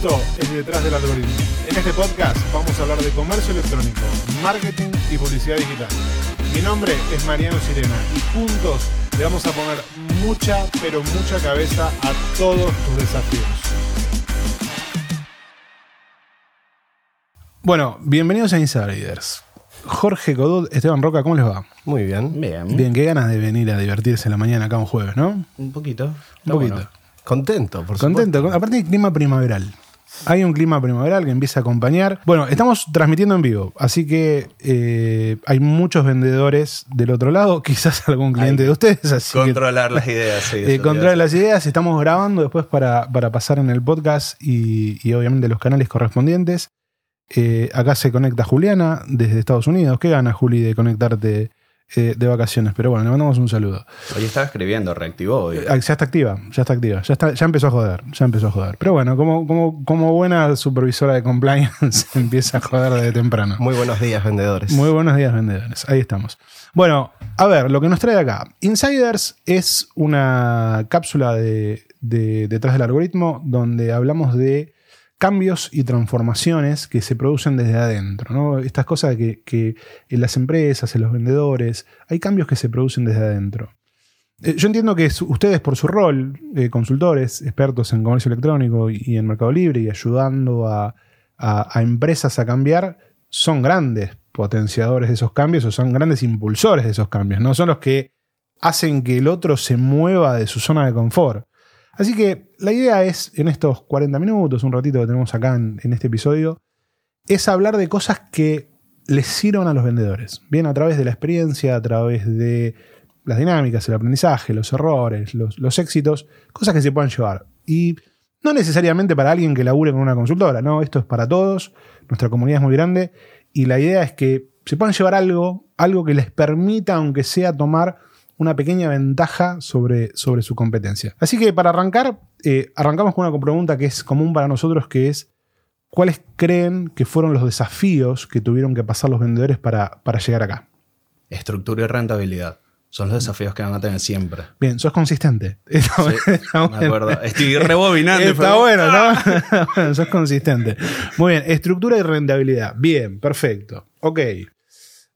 Esto es Detrás del Algoritmo. En este podcast vamos a hablar de comercio electrónico, marketing y publicidad digital. Mi nombre es Mariano Sirena y juntos le vamos a poner mucha, pero mucha cabeza a todos tus desafíos. Bueno, bienvenidos a Insiders. Jorge Codot, Esteban Roca, ¿cómo les va? Muy bien. Bien. Bien, qué ganas de venir a divertirse la mañana acá un jueves, ¿no? Un poquito. Un poquito. bueno. Contento, por Contento. supuesto. Aparte clima primaveral. Hay un clima primaveral que empieza a acompañar. Bueno, estamos transmitiendo en vivo, así que eh, hay muchos vendedores del otro lado, quizás algún cliente de ustedes. Así que, Controlar las ideas, sí. eh, controlar las ideas, estamos grabando después para, para pasar en el podcast y, y obviamente los canales correspondientes. Eh, acá se conecta Juliana desde Estados Unidos. ¿Qué gana, Juli, de conectarte eh, de vacaciones? Pero bueno, le mandamos un saludo. Hoy estaba escribiendo, reactivó hoy. Ah, Ya está activa, ya está activa. Ya, está, ya empezó a joder, ya empezó a joder. Pero bueno, como, como, como buena supervisora de compliance, empieza a joder desde temprano. Muy buenos días, vendedores. Muy buenos días, vendedores. Ahí estamos. Bueno, a ver, lo que nos trae acá. Insiders es una cápsula de, de- detrás del algoritmo donde hablamos de cambios y transformaciones que se producen desde adentro. ¿no? Estas cosas que, en las empresas, en los vendedores, hay cambios que se producen desde adentro. Eh, Yo entiendo que ustedes, por su rol, eh, consultores, expertos en comercio electrónico y, en Mercado Libre y ayudando a, a- a empresas a cambiar, son grandes potenciadores de esos cambios o son grandes impulsores de esos cambios. No son los que hacen que el otro se mueva de su zona de confort. Así que la idea es, en estos 40 minutos, un ratito que tenemos acá en, este episodio, es hablar de cosas que les sirvan a los vendedores. Bien, a través de la experiencia, a través de las dinámicas, el aprendizaje, los errores, los, los éxitos, cosas que se puedan llevar. Y no necesariamente para alguien que labure con una consultora, no, esto es para todos, nuestra comunidad es muy grande y la idea es que se puedan llevar algo, algo que les permita, aunque sea, tomar una pequeña ventaja sobre, sobre su competencia. Así que para arrancar, eh, arrancamos con una pregunta que es común para nosotros, que es, ¿cuáles creen que fueron los desafíos que tuvieron que pasar los vendedores para, para llegar acá? Estructura y rentabilidad. Son los desafíos que van a tener siempre. Bien, sos consistente. Está, Sí, está Me acuerdo. Estoy rebobinando. Está bueno, ¿no? Bueno, sos consistente. Muy bien, estructura y rentabilidad. Bien, perfecto. Ok.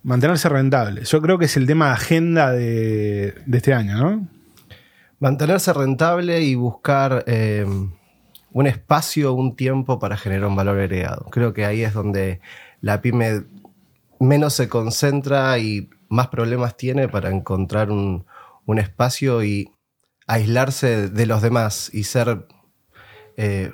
Mantenerse rentable. Yo creo que es el tema de agenda de, este año, ¿no? Mantenerse rentable y buscar eh, un espacio, un tiempo para generar un valor agregado. Creo que ahí es donde la pyme menos se concentra y más problemas tiene para encontrar un, un espacio y aislarse de los demás y ser eh,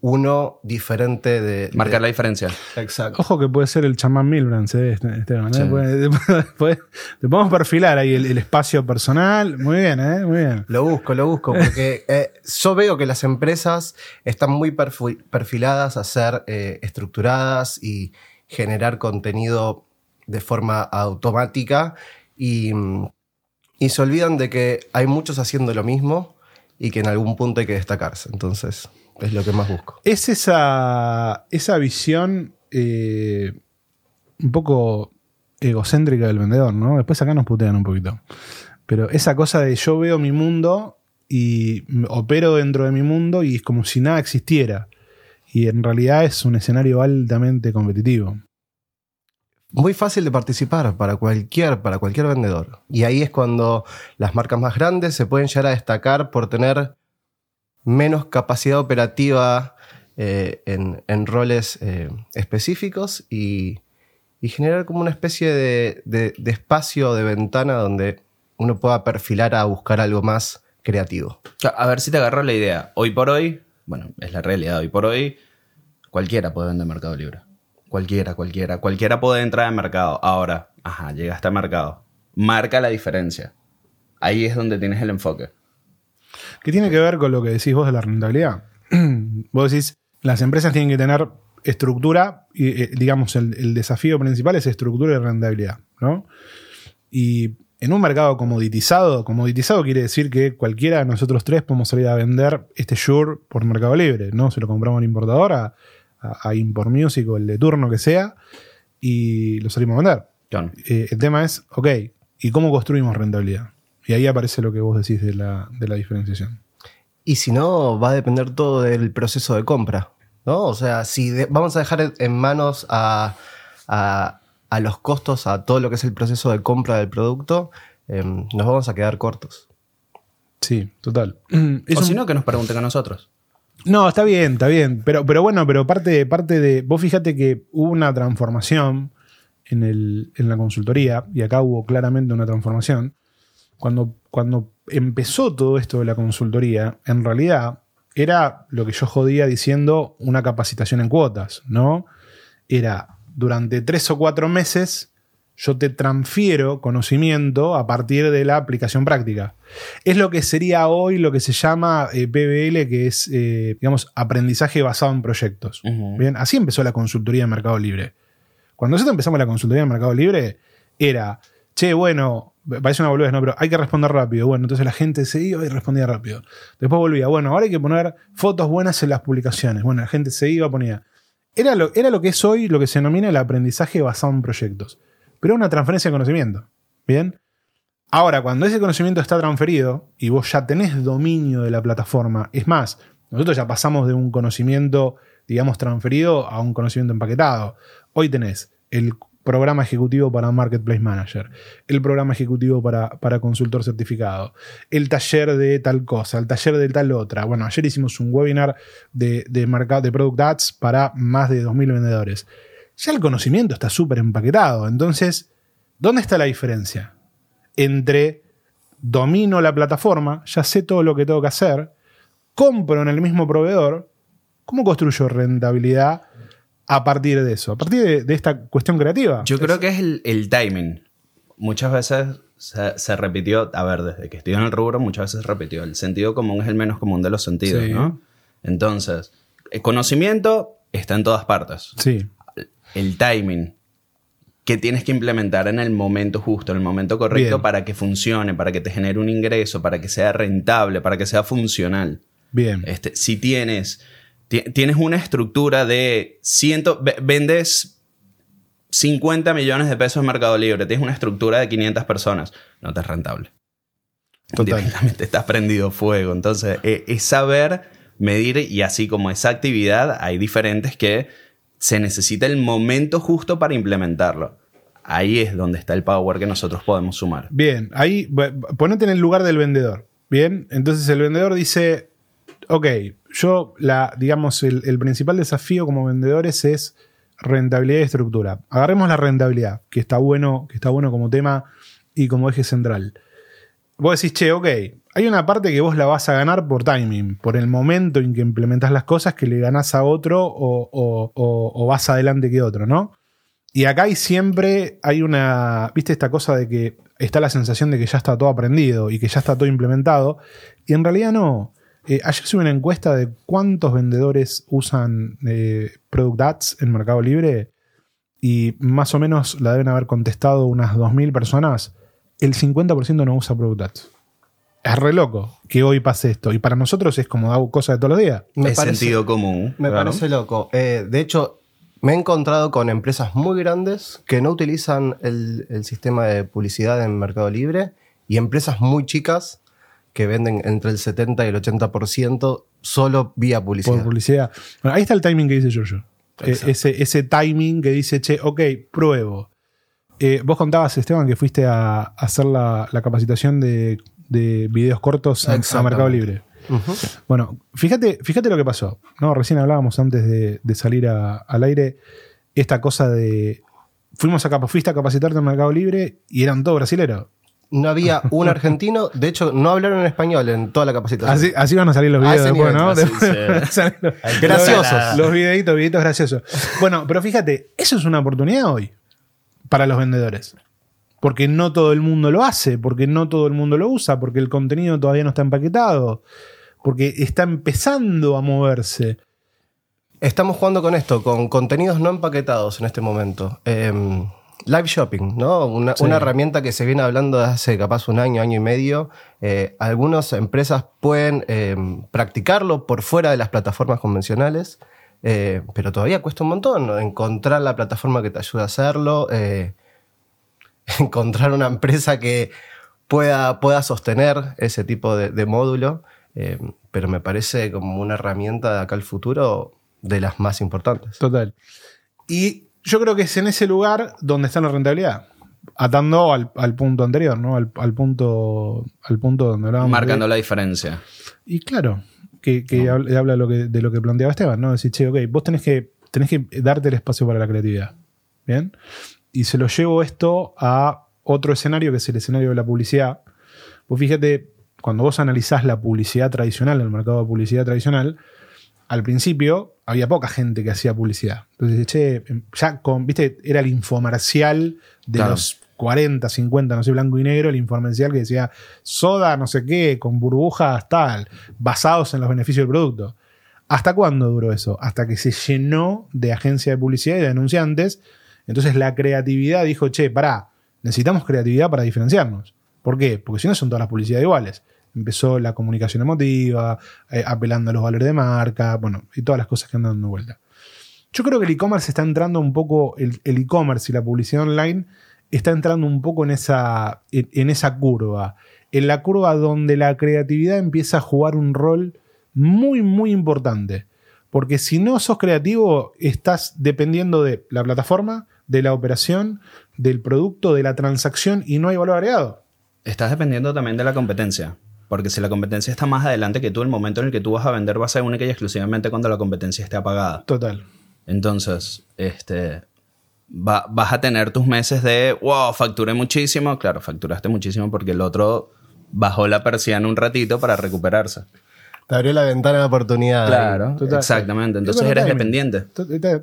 uno diferente de... Marcar de- la diferencia. Exacto. Ojo que puede ser el chamán Milbrand, ¿eh? Este- Esteban, ¿eh? Sí. Puede- puede- te podemos perfilar ahí el, el espacio personal. Muy bien, ¿eh? Muy bien. Lo busco, lo busco, porque eh, yo veo que las empresas están muy perfi- perfiladas a ser eh, estructuradas y generar contenido de forma automática y, y se olvidan de que hay muchos haciendo lo mismo y que en algún punto hay que destacarse. Entonces, es lo que más busco. Es esa, esa visión eh, un poco egocéntrica del vendedor, ¿no? Después acá nos putean un poquito. Pero esa cosa de yo veo mi mundo y opero dentro de mi mundo y es como si nada existiera. Y en realidad es un escenario altamente competitivo. Muy fácil de participar para cualquier, para cualquier vendedor. Y ahí es cuando las marcas más grandes se pueden llegar a destacar por tener menos capacidad operativa eh, en, roles eh, específicos y, generar como una especie de espacio, de ventana donde uno pueda perfilar a buscar algo más creativo. A ver si te agarró la idea. Hoy por hoy, bueno, es la realidad. Hoy por hoy, cualquiera puede vender Mercado Libre. Cualquiera, cualquiera. Cualquiera puede entrar al mercado. Ahora, ajá, llegaste al mercado. Marca la diferencia. Ahí es donde tienes el enfoque. ¿Qué tiene que ver con lo que decís vos de la rentabilidad? vos decís, las empresas tienen que tener estructura y, eh, digamos, el, el desafío principal es estructura y rentabilidad, ¿no? Y en un mercado comoditizado, comoditizado quiere decir que cualquiera de nosotros tres podemos salir a vender este Shure por Mercado Libre, ¿no? Se lo compramos al importador, a, a, a Import Music o el de turno que sea, y lo salimos a vender. John. Eh, el tema es, ok, ¿y cómo construimos rentabilidad? Y ahí aparece lo que vos decís de la, de la diferenciación. Y si no, va a depender todo del proceso de compra. ¿no? O sea, si de- vamos a dejar en manos a, a- a los costos, a todo lo que es el proceso de compra del producto, em, nos vamos a quedar cortos. Sí, total. Es o si no, que nos pregunten a nosotros. No, está bien, está bien. Pero, pero bueno, pero parte, parte de. Vos fíjate que hubo una transformación en, el, en la consultoría, y acá hubo claramente una transformación. Cuando, cuando empezó todo esto de la consultoría, en realidad era lo que yo jodía diciendo una capacitación en cuotas, ¿no? Era durante tres o cuatro meses yo te transfiero conocimiento a partir de la aplicación práctica. Es lo que sería hoy lo que se llama eh, PBL, que es, eh, digamos, aprendizaje basado en proyectos. Bien, así empezó la consultoría en Mercado Libre. Cuando nosotros empezamos la consultoría en Mercado Libre, era, che, bueno, parece una boludez, ¿no? Pero hay que responder rápido. Bueno, entonces la gente se iba y respondía rápido. Después volvía, bueno, ahora hay que poner fotos buenas en las publicaciones. Bueno, la gente se iba, ponía. Era lo, era lo que es hoy lo que se denomina el aprendizaje basado en proyectos. Pero una transferencia de conocimiento. ¿Bien? Ahora, cuando ese conocimiento está transferido y vos ya tenés dominio de la plataforma, es más, nosotros ya pasamos de un conocimiento, digamos, transferido a un conocimiento empaquetado. Hoy tenés el programa ejecutivo para Marketplace Manager, el programa ejecutivo para, para consultor certificado, el taller de tal cosa, el taller de tal otra. Bueno, ayer hicimos un webinar de, de, de Product Ads para más de 2.000 vendedores. Ya el conocimiento está súper empaquetado. Entonces, ¿dónde está la diferencia? Entre domino la plataforma, ya sé todo lo que tengo que hacer, compro en el mismo proveedor, ¿cómo construyo rentabilidad a partir de eso? A partir de, de esta cuestión creativa. Yo creo que es el, el timing. Muchas veces se, se repitió, a ver, desde que estoy en el rubro, muchas veces se repitió. El sentido común es el menos común de los sentidos, Sí. ¿no? Entonces, el conocimiento está en todas partes. Sí, El timing que tienes que implementar en el momento justo, en el momento correcto Bien. para que funcione, para que te genere un ingreso, para que sea rentable, para que sea funcional. bien. Este, si tienes, ti- tienes una estructura de ciento, ve- vendes 50 millones de pesos en Mercado Libre, tienes una estructura de 500 personas, no te es rentable. Total. Directamente estás prendido fuego. Entonces, eh, es saber medir y así como esa actividad, hay diferentes que se necesita el momento justo para implementarlo. Ahí es donde está el power que nosotros podemos sumar. Bien, ahí ponete en el lugar del vendedor. Bien, entonces el vendedor dice, ok, yo la, digamos, el, principal desafío como vendedores es rentabilidad y estructura. Agarremos la rentabilidad, que está bueno, que está bueno como tema y como eje central. Vos decís, che, ok, hay una parte que vos la vas a ganar por timing, por el momento en que implementás las cosas que le ganás a otro o- o vas adelante que otro, ¿no? Y acá hay siempre, hay una, viste esta cosa de que está la sensación de que ya está todo aprendido y que ya está todo implementado. Y en realidad no. Eh, ayer subí una encuesta de cuántos vendedores usan eh, Product Ads en Mercado Libre y más o menos la deben haber contestado unas 2.000 personas. El 50% no usa Product Ads. Es re loco que hoy pase esto. Y para nosotros es como cosas de todos los días. Me es parece- sentido común. Me claro. parece loco. Eh, de hecho, me he encontrado con empresas muy grandes que no utilizan el, el sistema de publicidad en Mercado Libre y empresas muy chicas que venden entre el 70 y el 80% solo vía publicidad. por publicidad. Bueno, ahí está el timing que dice Giorgio. Eh, ese, ese timing que dice, che, ok, pruebo. Eh, vos contabas, Esteban, que fuiste a, a hacer la, la capacitación de, de videos cortos a- a. Mercado Libre. Ujú. Bueno, fíjate, fíjate lo que pasó. No, recién hablábamos antes de, de salir a- al aire esta cosa de. Fuimos a fuiste a capacitarte en Mercado Libre y eran todos brasileros. No había un argentino, de hecho, no hablaron en español en toda la capacitación. Así, así van a salir los videos después, ¿no? así, sí. Graciosos. Los videitos, videitos graciosos. Bueno, pero fíjate, eso es una oportunidad hoy para los vendedores. Porque no todo el mundo lo hace, porque no todo el mundo lo usa, porque el contenido todavía no está empaquetado, porque está empezando a moverse. Estamos jugando con esto, con contenidos no empaquetados en este momento. Eh, live shopping, ¿no? Una, Sí. una herramienta que se viene hablando desde hace capaz un año, año y medio. Eh, algunas empresas pueden eh, practicarlo por fuera de las plataformas convencionales, eh, pero todavía cuesta un montón ¿no? encontrar la plataforma que te ayude a hacerlo, eh, encontrar una empresa que pueda, pueda sostener ese tipo de, de módulo. eh, pero me parece como una herramienta de acá al futuro de las más importantes. Total. Y yo creo que es en ese lugar donde está la rentabilidad. Atando al, al punto anterior, ¿no? Al, al punto, al punto donde hablábamos. Marcando de- la diferencia. Y claro, que, que habla, habla lo que, de lo que planteaba Esteban, ¿no? Decir, che, ok, vos tenés que, tenés que darte el espacio para la creatividad. ¿Bien? Y se lo llevo esto a otro escenario, que es el escenario de la publicidad. Vos fíjate, cuando vos analizás la publicidad tradicional, el mercado de publicidad tradicional, al principio había poca gente que hacía publicidad. Entonces, che, ya con, viste, era el infomercial de Claro. los 40, 50, no sé, blanco y negro, el infomercial que decía soda, no sé qué, con burbujas tal, basados en los beneficios del producto. ¿Hasta cuándo duró eso? Hasta que se llenó de agencias de publicidad y de denunciantes. Entonces la creatividad dijo, che, pará, necesitamos creatividad para diferenciarnos. ¿Por qué? Porque si no son todas las publicidades iguales. Empezó la comunicación emotiva, eh, apelando a los valores de marca, bueno, y todas las cosas que andan dando vuelta. Yo creo que el e-commerce está entrando un poco, el e-commerce y la publicidad online está entrando un poco en esa, en esa curva. En la curva donde la creatividad empieza a jugar un rol muy, muy importante. Porque si no sos creativo, estás dependiendo de la plataforma, de la operación, del producto, de la transacción y no hay valor agregado. Estás dependiendo también de la competencia. Porque si la competencia está más adelante que tú, el momento en el que tú vas a vender va a ser única y exclusivamente cuando la competencia esté apagada. Total. Entonces, este, va- vas a tener tus meses de, wow, facturé muchísimo. Claro, facturaste muchísimo porque el otro bajó la persiana un ratito para recuperarse. Te abrió la ventana de oportunidad. Claro, total. exactamente. Entonces con timing. dependiente.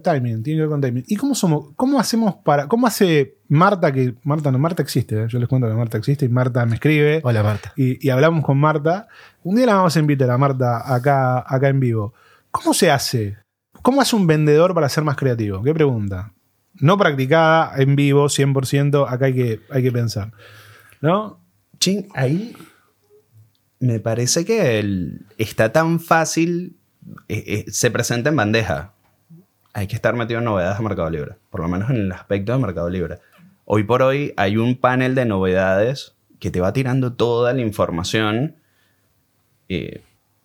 Timing, tiene que ver con timing. ¿Y cómo somos? ¿Cómo hacemos para.? ¿Cómo hace Marta que. Marta no, Marta existe, ¿eh? yo les cuento que Marta existe y Marta me escribe. Hola, Marta. y, y hablamos con Marta. Un día la vamos a invitar a Marta acá, acá en vivo. ¿Cómo se hace? ¿Cómo hace un vendedor para ser más creativo? ¿Qué pregunta? No practicada, en vivo, 100%, acá hay que, hay que pensar. ¿No? Ching, ahí me parece que el- está tan fácil, eh, eh, se presenta en bandeja. Hay que estar metido en novedades de Mercado Libre, por lo menos en el aspecto de Mercado Libre. Hoy por hoy hay un panel de novedades que te va tirando toda la información. Eh,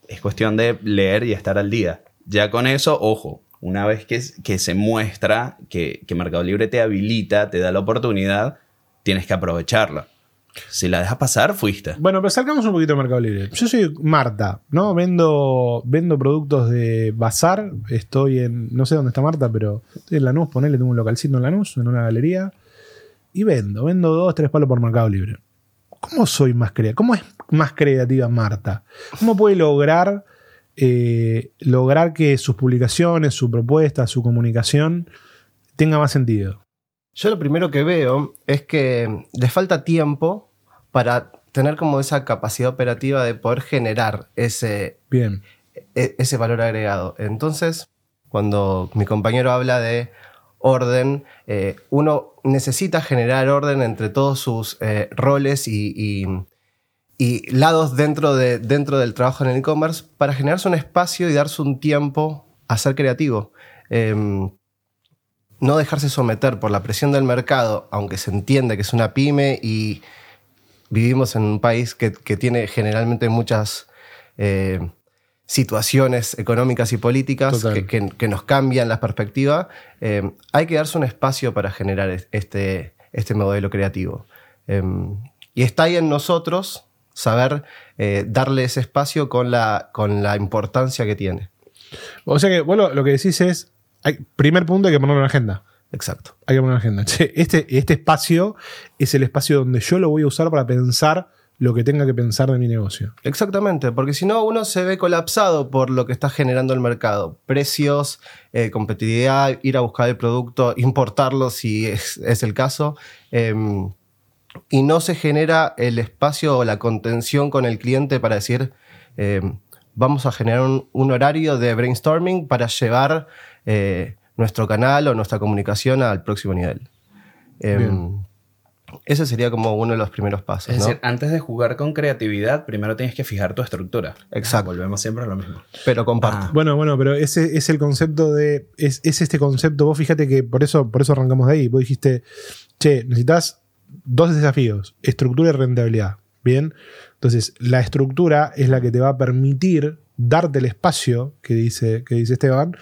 es cuestión de leer y estar al día. Ya con eso, ojo, una vez que, se muestra que, que Mercado Libre te habilita, te da la oportunidad, tienes que aprovecharla. Si la dejas pasar, fuiste. Bueno, pero salgamos un poquito de Mercado Libre. Yo soy Marta, ¿no? Vendo, vendo productos de bazar. Estoy en. No sé dónde está Marta, pero estoy en Lanús, ponele, tengo un localcito en Lanús, en una galería. Y vendo, vendo dos, tres palos por Mercado Libre. ¿Cómo soy más creativa? ¿Cómo es más creativa Marta? ¿Cómo puede lograr, eh, lograr que sus publicaciones, su propuesta, su comunicación tenga más sentido? Yo lo primero que veo es que le falta tiempo para tener como esa capacidad operativa de poder generar ese, Bien. e- ese valor agregado. Entonces, cuando mi compañero habla de orden, eh, uno necesita generar orden entre todos sus eh, roles y, y- y lados dentro, de, dentro del trabajo en el e-commerce para generarse un espacio y darse un tiempo a ser creativo. Em, no dejarse someter por la presión del mercado, aunque se entiende que es una pyme y vivimos en un país que, que tiene generalmente muchas eh, situaciones económicas y políticas que, que- que nos cambian la perspectiva, eh, hay que darse un espacio para generar es- este, este modelo creativo. Eh, y está ahí en nosotros saber eh, darle ese espacio con la, con la importancia que tiene. O sea que lo, lo que decís es. Hay- primer punto, hay que ponerlo en agenda. Exacto. Hay que poner una agenda. Este, este espacio es el espacio donde yo lo voy a usar para pensar lo que tenga que pensar de mi negocio. Exactamente, porque si no uno se ve colapsado por lo que está generando el mercado. Precios, eh, competitividad, ir a buscar el producto, importarlo si es, es el caso. em, y no se genera el espacio o la contención con el cliente para decir, em, vamos a generar un, un horario de brainstorming para llevar eh, nuestro canal o nuestra comunicación al próximo nivel. Bien. ese sería como uno de los primeros pasos. Es ¿no? decir, antes de jugar con creatividad, primero tienes que fijar tu estructura. Exacto. Volvemos siempre a lo mismo. Pero comparto. Ah. Bueno, bueno, pero ese es el concepto de. Es, es este concepto. Vos fíjate que por eso, por eso arrancamos de ahí. Vos dijiste, che, necesitas dos desafíos: estructura y rentabilidad. Bien. Entonces, la estructura es la que te va a permitir darte el espacio que dice, que dice Esteban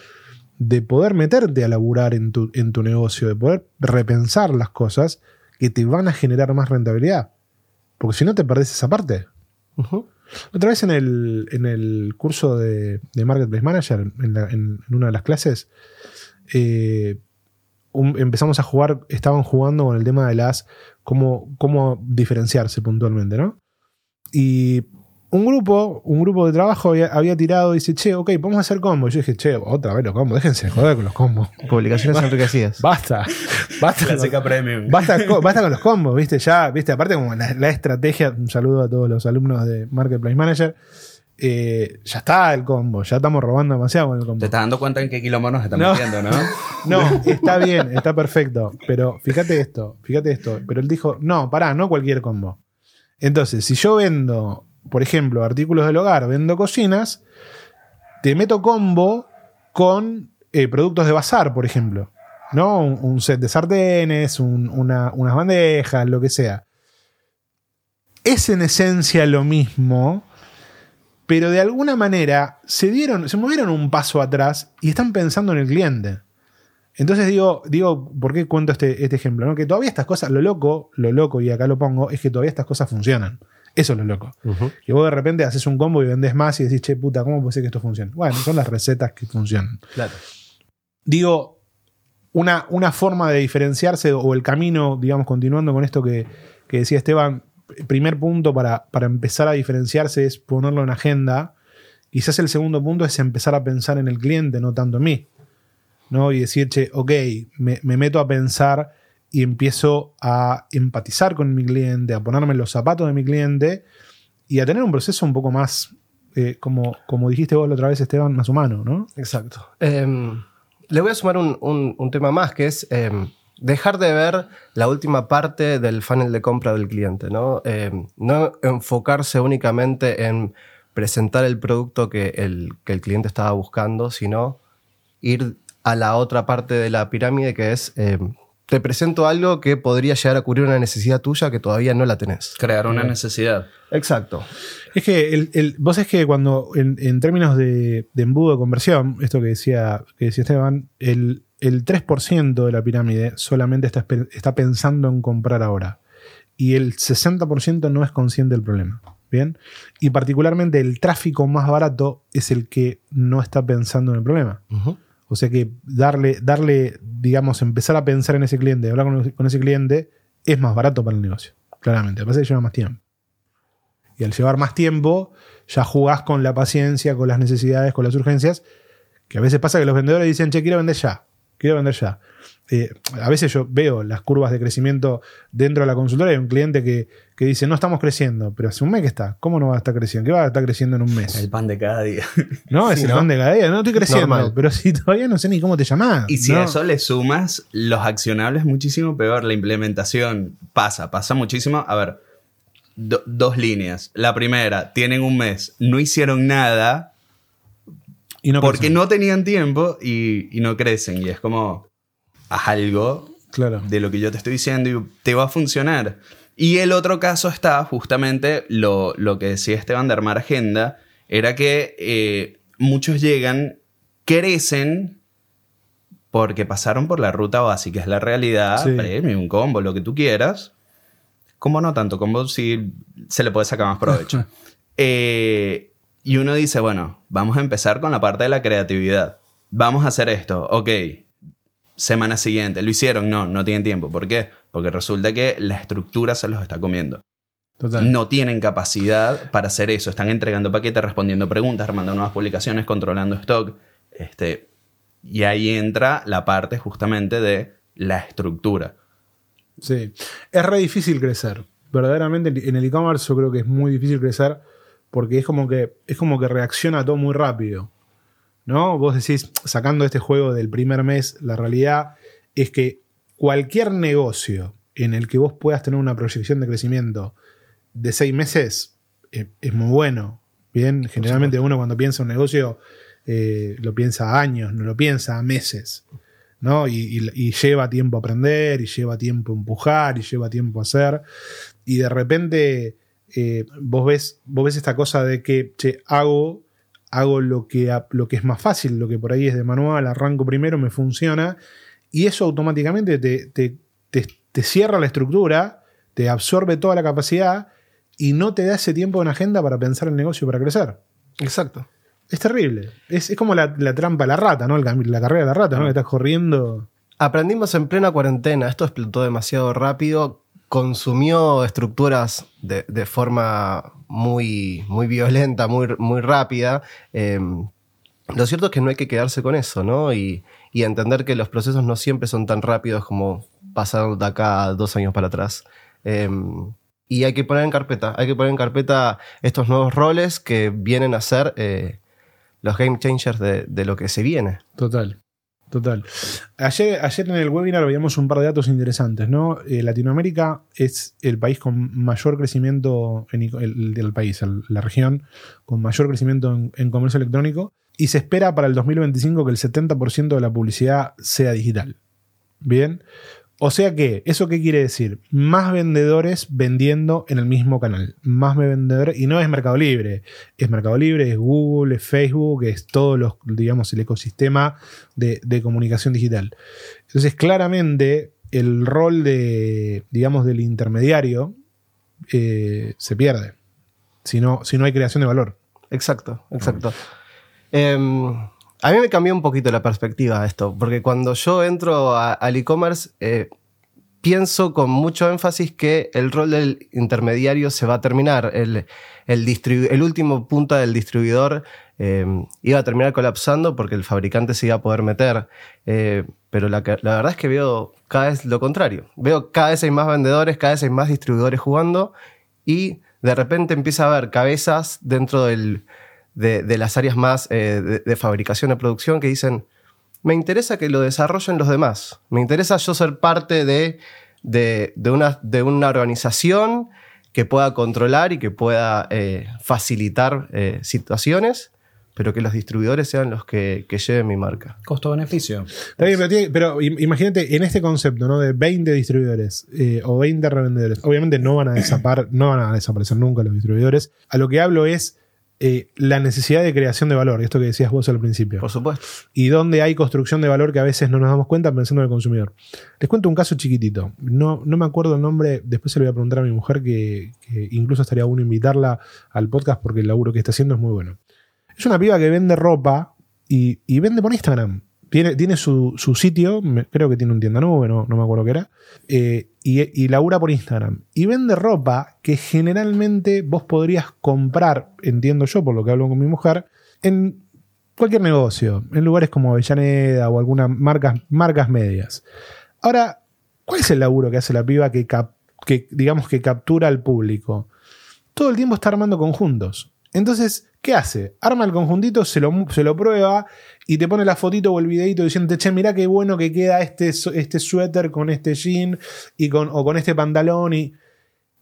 de poder meterte a laburar en tu, en tu negocio, de poder repensar las cosas que te van a generar más rentabilidad. Porque si no te perdés esa parte. Otra vez en el, en el curso de, de Marketplace Manager, en, la- en- en una de las clases, eh, un- empezamos a jugar, estaban jugando con el tema de las, cómo, cómo diferenciarse puntualmente, ¿no? Y un grupo, un grupo de trabajo había, había tirado y dice, che, ok, podemos hacer combos. Yo dije, che, otra vez los combos, déjense de joder con los combos. Publicaciones enriquecidas. Basta, basta. con- Clásica premium. Basta, basta con los combos, ¿viste? Ya, ¿viste? Aparte, como la, la estrategia, un saludo a todos los alumnos de Marketplace Manager. eh, ya está el combo, ya estamos robando demasiado con el combo. Te estás dando cuenta en qué quilombo nos estamos No. metiendo, ¿no? No, está bien, está perfecto. Pero fíjate esto, fíjate esto. Pero él dijo, no, pará, no cualquier combo. Entonces, si yo vendo, por ejemplo, artículos del hogar, vendo cocinas, te meto combo con eh, productos de bazar, por ejemplo. ¿No? Un, set de sartenes, un- una- unas bandejas, lo que sea. Es en esencia lo mismo, pero de alguna manera se dieron, se movieron un paso atrás y están pensando en el cliente. Entonces digo, digo, ¿por qué cuento este, este ejemplo? no? Que todavía estas cosas, lo loco, lo loco, y acá lo pongo, es que todavía estas cosas funcionan. Eso es lo loco. Que vos de repente haces un combo y vendes más y decís, che, puta, ¿cómo puede ser que esto funcione? Bueno, son las recetas que funcionan. Claro. Digo, una, una forma de diferenciarse o el camino, digamos, continuando con esto que, que decía Esteban, primer punto para, para empezar a diferenciarse es ponerlo en agenda. Quizás el segundo punto es empezar a pensar en el cliente, no tanto en mí. ¿no? Y decir, che, ok, me, me meto a pensar y empiezo a empatizar con mi cliente, a ponerme los zapatos de mi cliente y a tener un proceso un poco más, eh, como, como dijiste vos la otra vez, Esteban, más humano, ¿no? Exacto. Em, le voy a sumar un, un- tema más, que es em, dejar de ver la última parte del funnel de compra del cliente, ¿no? Em, no enfocarse únicamente en presentar el producto que el, que el cliente estaba buscando, sino ir a la otra parte de la pirámide, que es, te presento algo que podría llegar a cubrir una necesidad tuya que todavía no la tenés. Crear una necesidad. Exacto. Es que el, el- vos es que cuando, en, en términos de, de embudo de conversión, esto que decía, que decía Esteban, el, el 3% de la pirámide solamente está, está pensando en comprar ahora. Y el 60% no es consciente del problema. ¿Bien? Y particularmente el tráfico más barato es el que no está pensando en el problema. Ujú. O sea que darle, darle, digamos, empezar a pensar en ese cliente, hablar con, con ese cliente, es más barato para el negocio. Claramente. Lo que lleva más tiempo. Y al llevar más tiempo, ya jugás con la paciencia, con las necesidades, con las urgencias. Que a veces pasa que los vendedores dicen, che, quiero vender ya. Quiero vender ya. Eh, a veces yo veo las curvas de crecimiento dentro de la consultora y hay un cliente que, que dice, no estamos creciendo, pero hace un mes que está. ¿Cómo no va a estar creciendo? ¿Qué va a estar creciendo en un mes? El pan de cada día. No, es Sí, el ¿no? pan de cada día. No estoy creciendo, Normal. pero si todavía no sé ni cómo te llamás. Y si ¿no? a eso le sumas los accionables, muchísimo peor. La implementación pasa, pasa muchísimo. A ver, do- dos líneas. La primera, tienen un mes, no hicieron nada Y no porque crecen. no tenían tiempo y, y no crecen. Y es como, haz algo Claro. de lo que yo te estoy diciendo y te va a funcionar. Y el otro caso está justamente lo, lo que decía Esteban de armar agenda, era que eh, muchos llegan, crecen porque pasaron por la ruta básica, es la realidad, Sí. premium, combo, lo que tú quieras. Como no tanto combo, sí se le puede sacar más provecho. Eh, y uno dice, bueno, vamos a empezar con la parte de la creatividad. Vamos a hacer esto, ok. Semana siguiente, ¿lo hicieron? No, no tienen tiempo. ¿Por qué? Porque resulta que la estructura se los está comiendo. Total. No tienen capacidad para hacer eso. Están entregando paquetes, respondiendo preguntas, armando nuevas publicaciones, controlando stock. Este, y ahí entra la parte justamente de la estructura. Sí. Es re difícil crecer. Verdaderamente en el e-commerce yo creo que es muy difícil crecer porque es como que, es como que reacciona todo muy rápido. ¿No? Vos decís, sacando este juego del primer mes, la realidad es que cualquier negocio en el que vos puedas tener una proyección de crecimiento de seis meses eh, es muy bueno. Bien, generalmente uno cuando piensa un negocio eh, lo piensa a años, no lo piensa a meses. ¿no? Y, y- y lleva tiempo aprender, y lleva tiempo empujar, y lleva tiempo hacer. Y de repente eh, vos, ves, vos ves esta cosa de que, che, hago, hago lo que, lo que es más fácil, lo que por ahí es de manual, arranco primero, me funciona, y eso automáticamente te, te- te- te cierra la estructura, te absorbe toda la capacidad y no te da ese tiempo en agenda para pensar el negocio para crecer. Exacto. Es terrible. Es, es como la, la trampa de la rata, ¿no? El cam- la carrera de la rata, ¿no? Que estás corriendo. Aprendimos en plena cuarentena, esto explotó demasiado rápido, consumió estructuras de, de forma muy, muy violenta, muy, muy rápida. Eh, lo cierto es que no hay que quedarse con eso, ¿no? Y, y entender que los procesos no siempre son tan rápidos como pasaron de acá dos años para atrás. Eh, y hay que poner en carpeta, hay que poner en carpeta estos nuevos roles que vienen a ser eh, los game changers de, de lo que se viene. Total. Total. Ayer, ayer en el webinar veíamos un par de datos interesantes, ¿no? Eh, Latinoamérica es el país con mayor crecimiento, en, el, país, la región con mayor crecimiento en, en comercio electrónico y se espera para el 2025 que el 70% de la publicidad sea digital. Bien. O sea que, ¿eso qué quiere decir? Más vendedores vendiendo en el mismo canal. Más vendedores. Y no es Mercado Libre. Es Mercado Libre, es Google, es Facebook, es todo los, digamos, el ecosistema de, de comunicación digital. Entonces, claramente, el rol de, digamos, del intermediario eh, se pierde. Si no, si no hay creación de valor. Exacto, exacto. Em, a mí me cambió un poquito la perspectiva esto, porque cuando yo entro a- al e-commerce, eh, pienso con mucho énfasis que el rol del intermediario se va a terminar. El, último punta del distribuidor em, iba a terminar colapsando porque el fabricante se iba a poder meter. Eh, pero la, la verdad es que veo cada vez lo contrario. Veo cada vez hay más vendedores, cada vez hay más distribuidores jugando y de repente empieza a haber cabezas dentro del, de, de las áreas más eh, de, de fabricación y producción que dicen, me interesa que lo desarrollen los demás, me interesa yo ser parte de, de, de una, de una organización que pueda controlar y que pueda eh, facilitar eh, situaciones, pero que los distribuidores sean los que, que lleven mi marca. Costo-beneficio. Pero, imagínate en este concepto, ¿no? De 20 distribuidores eh, o 20 revendedores. Obviamente no van a desapar, no van a desaparecer nunca los distribuidores. A lo que hablo es eh, la necesidad de creación de valor, esto que decías vos al principio. Por supuesto. Y donde hay construcción de valor que a veces no nos damos cuenta pensando en el consumidor. Les cuento un caso chiquitito. No, no me acuerdo el nombre, después se lo voy a preguntar a mi mujer que, que incluso estaría bueno invitarla al podcast porque el laburo que está haciendo es muy bueno. Es una piba que vende ropa y, y vende por Instagram. Tiene, tiene su, su sitio, creo que tiene un tienda nube, no, no me acuerdo qué era, eh, y, y labura por Instagram. Y vende ropa que generalmente vos podrías comprar, entiendo yo por lo que hablo con mi mujer, en cualquier negocio, en lugares como Avellaneda o algunas marcas, marcas medias. Ahora, ¿cuál es el laburo que hace la piba que, que digamos que captura al público? Todo el tiempo está armando conjuntos. Entonces, ¿qué hace? Arma el conjuntito, se lo, se lo prueba y te pone la fotito o el videito diciendo, che, mirá qué bueno que queda este, este suéter con este jean y con, o con este pantalón. Y,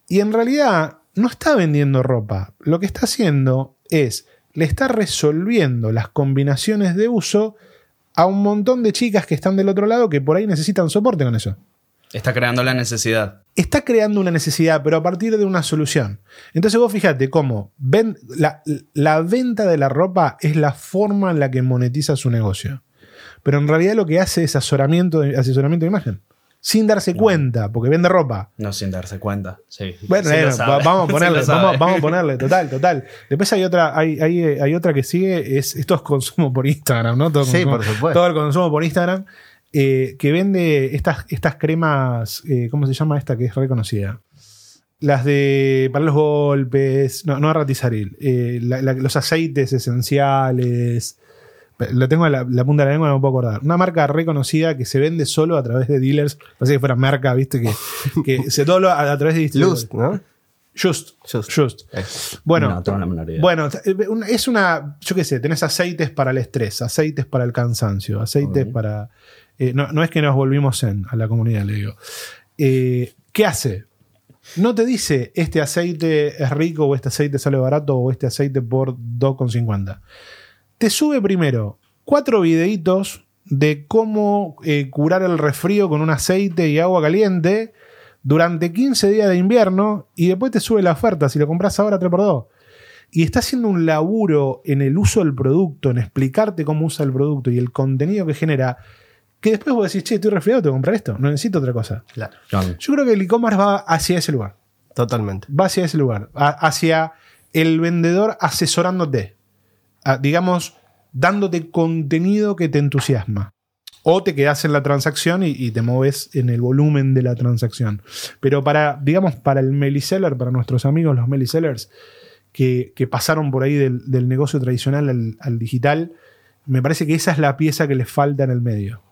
y en realidad no está vendiendo ropa. Lo que está haciendo es, le está resolviendo las combinaciones de uso a un montón de chicas que están del otro lado que por ahí necesitan soporte con eso. Está creando la necesidad. Está creando una necesidad, pero a partir de una solución. Entonces vos fíjate cómo ven, la, la venta de la ropa es la forma en la que monetiza su negocio. Pero en realidad lo que hace es asesoramiento de, asesoramiento de imagen. Sin darse cuenta, porque vende ropa. No sin darse cuenta. Sí. Bueno, Sí va- vamos a ponerle, vamos, vamos a ponerle, total, total. Después hay otra, hay, hay, hay otra que sigue, es esto es consumo por Instagram, ¿no? Todo, Sí, consumo- por supuesto. todo el consumo por Instagram. Eh, que vende estas, estas cremas, eh, ¿cómo se llama esta que es reconocida? Las de para los golpes, no, no ratizaril, eh, la- la- los aceites esenciales. Lo tengo en la, la punta de la lengua, no me puedo acordar. Una marca reconocida que se vende solo a través de dealers. Parece que fuera marca, viste, que, que se todo lo- a, a través de distribuidores. Lust, ¿no? Just. Just. Just. Bueno, No tengo la menor idea. bueno, es una, yo qué sé, tenés aceites para el estrés, aceites para el cansancio, aceites para... eh, no, no es que nos volvimos en a la comunidad, le digo. Eh, ¿Qué hace? No te dice este aceite es rico o este aceite sale barato o este aceite por 2,50. Te sube primero cuatro videitos de cómo eh, curar el resfrío con un aceite y agua caliente durante 15 días de invierno y después te sube la oferta. Si lo compras ahora, 3x2. y está haciendo un laburo en el uso del producto, en explicarte cómo usa el producto y el contenido que genera, que después vos decís, che, estoy resfriado, tengo que comprar esto, no necesito otra cosa. Claro. Yo creo que el e-commerce va hacia ese lugar. Totalmente. Va hacia ese lugar. hacia el vendedor asesorándote. Digamos, dándote contenido que te entusiasma. O te quedas en la transacción y, te mueves en el volumen de la transacción. Pero para, digamos, para el meliseller, para nuestros amigos los melisellers, que, que pasaron por ahí del, del negocio tradicional al, al digital, me parece que esa es la pieza que les falta en el medio.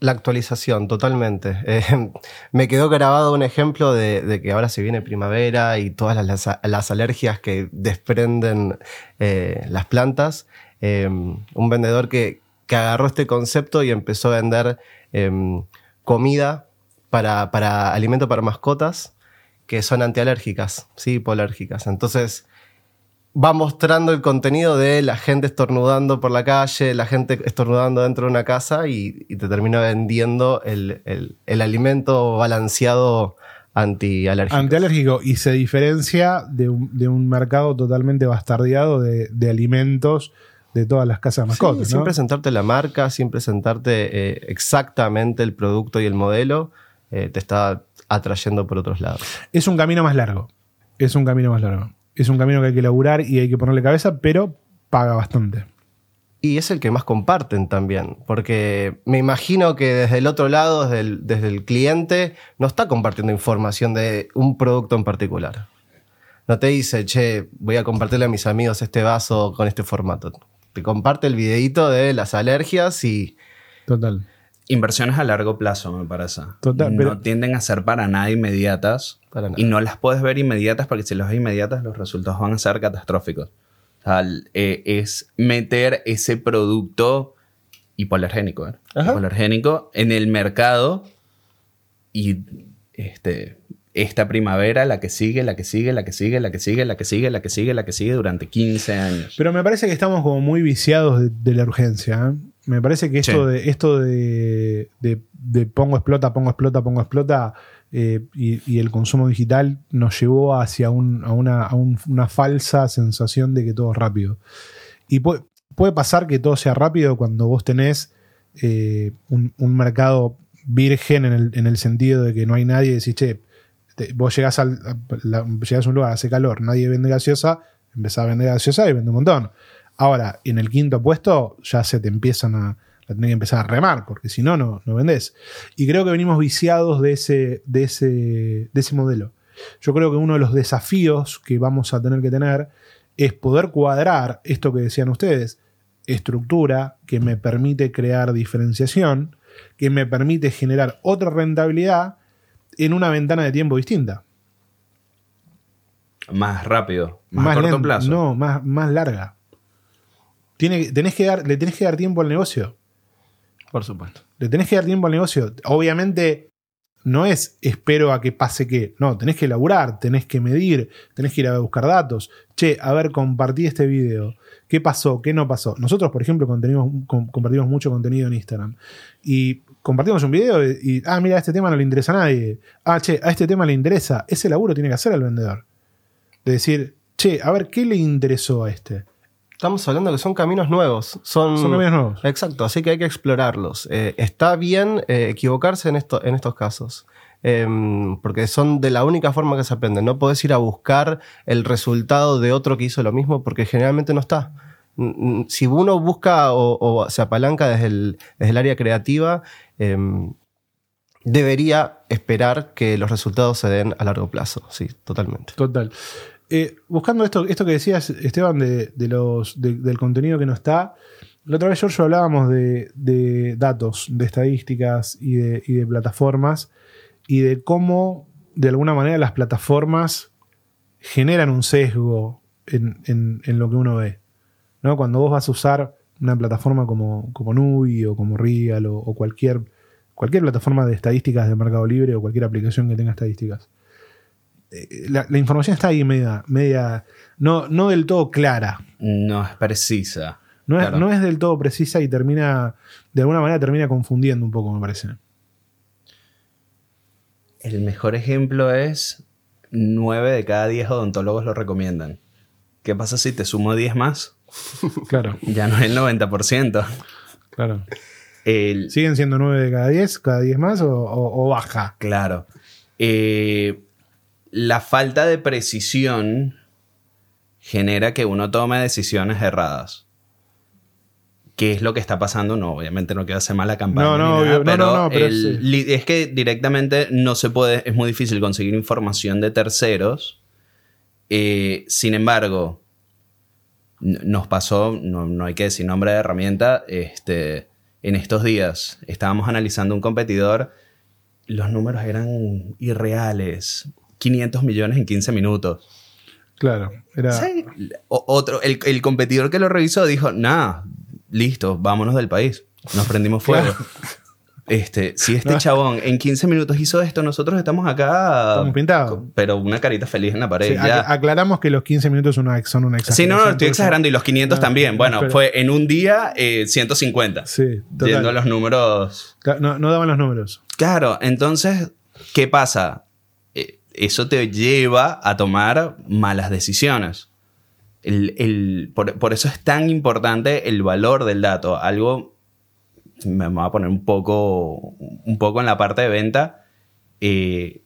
La actualización, totalmente. Eh, me quedó grabado un ejemplo de, que ahora se viene primavera y todas las, las- las alergias que desprenden eh, las plantas. Eh, un vendedor que, que agarró este concepto y empezó a vender eh, comida para, para alimento para mascotas que son antialérgicas, sí, hipoalérgicas. Entonces, va mostrando el contenido de la gente estornudando por la calle, la gente estornudando dentro de una casa y, y te termina vendiendo el, el- el alimento balanceado antialérgico. Antialérgico y se diferencia de un, de un mercado totalmente bastardeado de, de alimentos de todas las casas de Sí, mascotas. sin ¿no? presentarte la marca, sin presentarte eh, exactamente el producto y el modelo, eh, te está atrayendo por otros lados. Es un camino más largo. Es un camino más largo. Es un camino que hay que laburar y hay que ponerle cabeza, pero paga bastante. Y es el que más comparten también, porque me imagino que desde el otro lado, desde el, desde el cliente, no está compartiendo información de un producto en particular. No te dice, che, voy a compartirle a mis amigos este vaso con este formato. Te comparte el videito de las alergias y Total. Inversiones a largo plazo, me parece. Total, no pero- tienden a ser para nada inmediatas. Para nada. Y no las puedes ver inmediatas porque si las ves inmediatas los resultados van a ser catastróficos. O sea, el- eh, es meter ese producto hipoalergénico, ¿eh? Ajá. hipoalergénico en el mercado y este, esta primavera, la que sigue, la que sigue, la que sigue, la que sigue, la que sigue, la que sigue, la que sigue durante 15 años. Pero me parece que estamos como muy viciados de, de la urgencia. ¿eh? Me parece que esto, Sí. de, esto de, de- de pongo explota, pongo explota, pongo explota eh, y, y el consumo digital nos llevó hacia un- a, una, a un- una falsa sensación de que todo es rápido. Y puede, puede pasar que todo sea rápido cuando vos tenés eh, un, un mercado virgen en el, en el sentido de que no hay nadie y decís, che, te- vos llegás, al, la- a un lugar, hace calor, nadie vende gaseosa, empezás a vender gaseosa y vende un montón. Ahora, en el quinto puesto ya se te empiezan a, la tenés que empezar a remar, porque si no, no, no vendés. Y creo que venimos viciados de ese, de, ese, de ese modelo. Yo creo que uno de los desafíos que vamos a tener que tener es poder cuadrar esto que decían ustedes, estructura que me permite crear diferenciación, que me permite generar otra rentabilidad en una ventana de tiempo distinta. Más rápido, más, a corto plazo. No, más, más larga. Tiene, tenés que dar, le tenés que dar tiempo al negocio. por supuesto. Le tenés que dar tiempo al negocio. Obviamente no es espero a que pase qué. No, tenés que elaborar, tenés que medir, tenés que ir a buscar datos. Che, a ver, compartí este video. ¿Qué pasó? ¿Qué no pasó? Nosotros, por ejemplo, compartimos mucho contenido en Instagram. Y compartimos un video y, y, ah, mira, a este tema no le interesa a nadie. Ah, che, a este tema le interesa. Ese laburo tiene que hacer el vendedor. De decir, che, a ver, ¿qué le interesó a este? Estamos hablando que son caminos nuevos. Son, Son caminos nuevos. Exacto, así que hay que explorarlos. Eh, está bien eh, equivocarse en, esto, en estos casos. Em, porque son de la única forma que se aprende. No podés ir a buscar el resultado de otro que hizo lo mismo porque generalmente no está. Mm, Si uno busca o, se apalanca desde el, área creativa, em, debería esperar que los resultados se den a largo plazo. Sí, totalmente. Total. Eh, buscando esto, esto que decías, Esteban, de, del contenido que no está. La otra vez, Giorgio, hablábamos de, de datos, de estadísticas y de, plataformas y de cómo, de alguna manera, las plataformas generan un sesgo en lo que uno ve. ¿No? Cuando vos vas a usar una plataforma como, como Nubi o como Real o, o cualquier, cualquier plataforma de estadísticas de Mercado Libre o cualquier aplicación que tenga estadísticas eh, la, la información está ahí media, media no, no del todo clara. No es precisa. No es, no es del todo precisa y termina, de alguna manera termina confundiendo un poco, me parece. El mejor ejemplo es 9 de cada 10 odontólogos lo recomiendan. ¿Qué pasa si te sumo 10 más? Claro, Ya no es el 90%. claro. El, ¿Siguen siendo 9 de cada 10, cada 10 más o, o- o baja? Claro. Eh, la falta de precisión genera que uno tome decisiones erradas. ¿Qué es lo que está pasando? No, obviamente no quiero hacer mala campaña. No, ni no, nada, obvio. No, pero, no, no, pero el- sí. li- es que directamente no se puede, es muy difícil conseguir información de terceros. Eh, sin embargo, nos pasó, no, no hay que decir nombre de herramienta, este, en estos días estábamos analizando un competidor, los números eran irreales, 500 millones en 15 minutos. Claro, era... Otro, el, el competidor que lo revisó dijo, nada, listo, vámonos del país. Nos prendimos fuego. Claro. Este, si este chabón en 15 minutos hizo esto, nosotros estamos acá. Estamos pintados. Pero una carita feliz en la pared. Sí, ya. ac- aclaramos que los 15 minutos son una, son una Sí, exageración. no, no, estoy exagerando. Y los 500 No, también. no, Bueno, pero- fue en un día eh, 150. Sí, total. Yendo a los números. No, no daban los números. Claro, entonces, ¿qué pasa? Eh, Eso te lleva a tomar malas decisiones. El- el- por, por eso es tan importante el valor del dato. Algo, me voy a poner un poco, un poco en la parte de venta. Eh,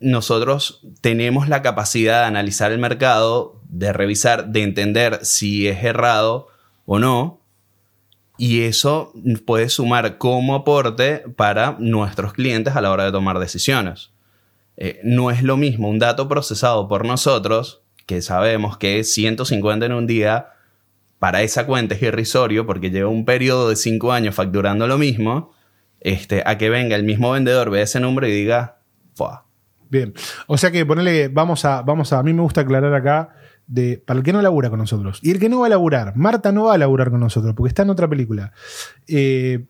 nosotros tenemos la capacidad de analizar el mercado, de revisar, de entender si es errado o no. Y eso puede sumar como aporte para nuestros clientes a la hora de tomar decisiones. Eh, no es lo mismo un dato procesado por nosotros, que sabemos que es 150 en un día, para esa cuenta es irrisorio porque lleva un periodo de 5 años facturando lo mismo, este, a que venga el mismo vendedor, vea ese número y diga, "Fua". Bien. O sea que ponerle, vamos a, vamos a, a mí me gusta aclarar acá de para el que no labura con nosotros. Y el que no va a laburar, Marta no va a laburar con nosotros porque está en otra película. Eh,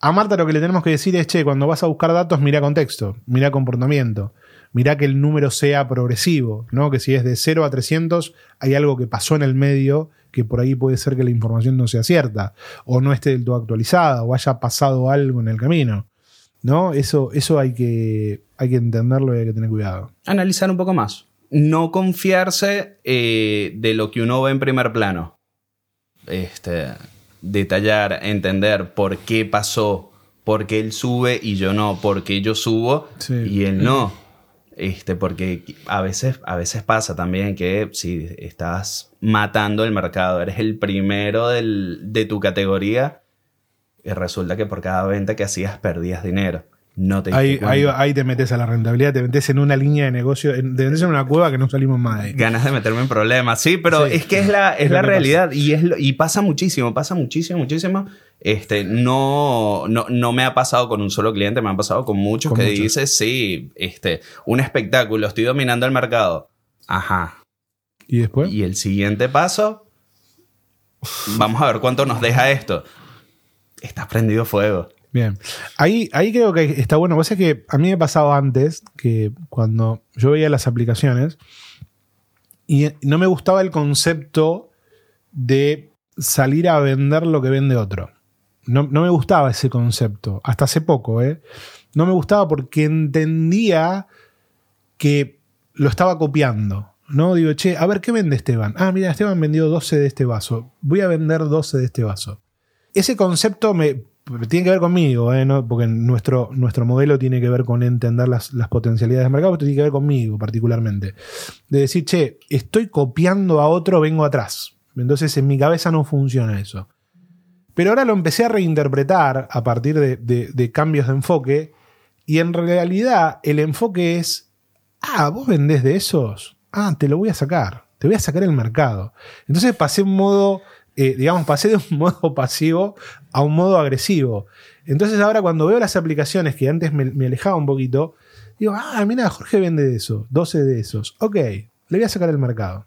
a Marta lo que le tenemos que decir es, che, cuando vas a buscar datos, mira contexto, mira comportamiento, mira que el número sea progresivo, ¿no? Que si es de 0 a 300, hay algo que pasó en el medio que por ahí puede ser que la información no sea cierta, o no esté del todo actualizada, o haya pasado algo en el camino. ¿No? Eso, eso hay, que, hay que entenderlo y hay que tener cuidado. analizar un poco más. No confiarse eh, de lo que uno ve en primer plano. Este, detallar, entender por qué pasó, por qué él sube y yo no, por qué yo subo Sí. y él no. Este, porque a veces, a veces pasa también que si estás matando el mercado, eres el primero del- de tu categoría y resulta que por cada venta que hacías perdías dinero. No te Ahí, ahí, te metes a la rentabilidad, te metes en una línea de negocio, en- te metes en una cueva que no salimos más de ahí. ganas de meterme en problemas. Sí, pero Sí. es que es la, es la realidad y, es lo- y pasa muchísimo, pasa muchísimo, muchísimo. Este, no, no, no me ha pasado con un solo cliente, me ha pasado con muchos Con que muchos. dices, sí, este, un espectáculo, estoy dominando el mercado. Ajá. ¿Y después? Y el siguiente paso, vamos a ver cuánto nos deja esto. Estás prendido fuego. Bien. Ahí, ahí creo que está bueno. Es que a mí me pasaba antes que cuando yo veía las aplicaciones y no me gustaba el concepto de salir a vender lo que vende otro. No, no me gustaba ese concepto. Hasta hace poco, ¿eh? No me gustaba porque entendía que lo estaba copiando. ¿No? Digo, che, a ver, ¿qué vende Esteban? Ah, mira, Esteban vendió 12 de este vaso. Voy a vender 12 de este vaso. Ese concepto me tiene que ver conmigo, ¿eh? ¿No? porque nuestro, nuestro modelo tiene que ver con entender las, las potencialidades del mercado, pero tiene que ver conmigo particularmente. De decir, che, estoy copiando a otro, vengo atrás. Entonces en mi cabeza no funciona eso. Pero ahora lo empecé a reinterpretar a partir de, de- cambios de enfoque y en realidad el enfoque es, ah, vos vendés de esos, ah, te lo voy a sacar, te voy a sacar el mercado. Entonces pasé un modo, eh, digamos, pasé de un modo pasivo a un modo agresivo. Entonces ahora cuando veo las aplicaciones que antes me, me alejaba un poquito, digo, ah, mira, Jorge vende de eso, 12 de esos, ok, le voy a sacar el mercado.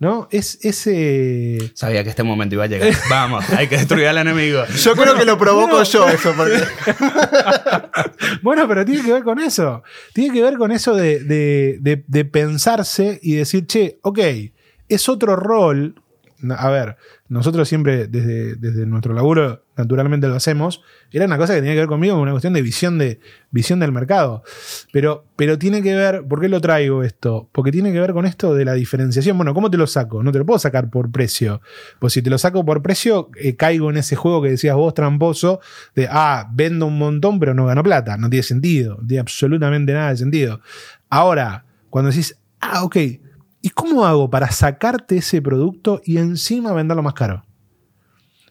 ¿No? Es ese... Sabía que este momento iba a llegar. Vamos, hay que destruir al enemigo. Yo creo que lo provoco yo eso. Porque... Bueno, pero tiene que ver con eso. Tiene que ver con eso de, de- de- de pensarse y decir, che, ok, es otro rol a ver, nosotros siempre desde, desde nuestro laburo, naturalmente lo hacemos, era una cosa que tenía que ver conmigo, una cuestión de visión, de, visión del mercado. Pero, pero tiene que ver, ¿por qué lo traigo esto? Porque tiene que ver con esto de la diferenciación. Bueno, ¿cómo te lo saco? No te lo puedo sacar por precio. Pues si te lo saco por precio, eh, caigo en ese juego que decías vos, tramposo, de, ah, vendo un montón, pero no gano plata. No tiene sentido. No tiene absolutamente nada de sentido. Ahora, cuando decís, ah, ok, ¿y cómo hago para sacarte ese producto y encima venderlo más caro?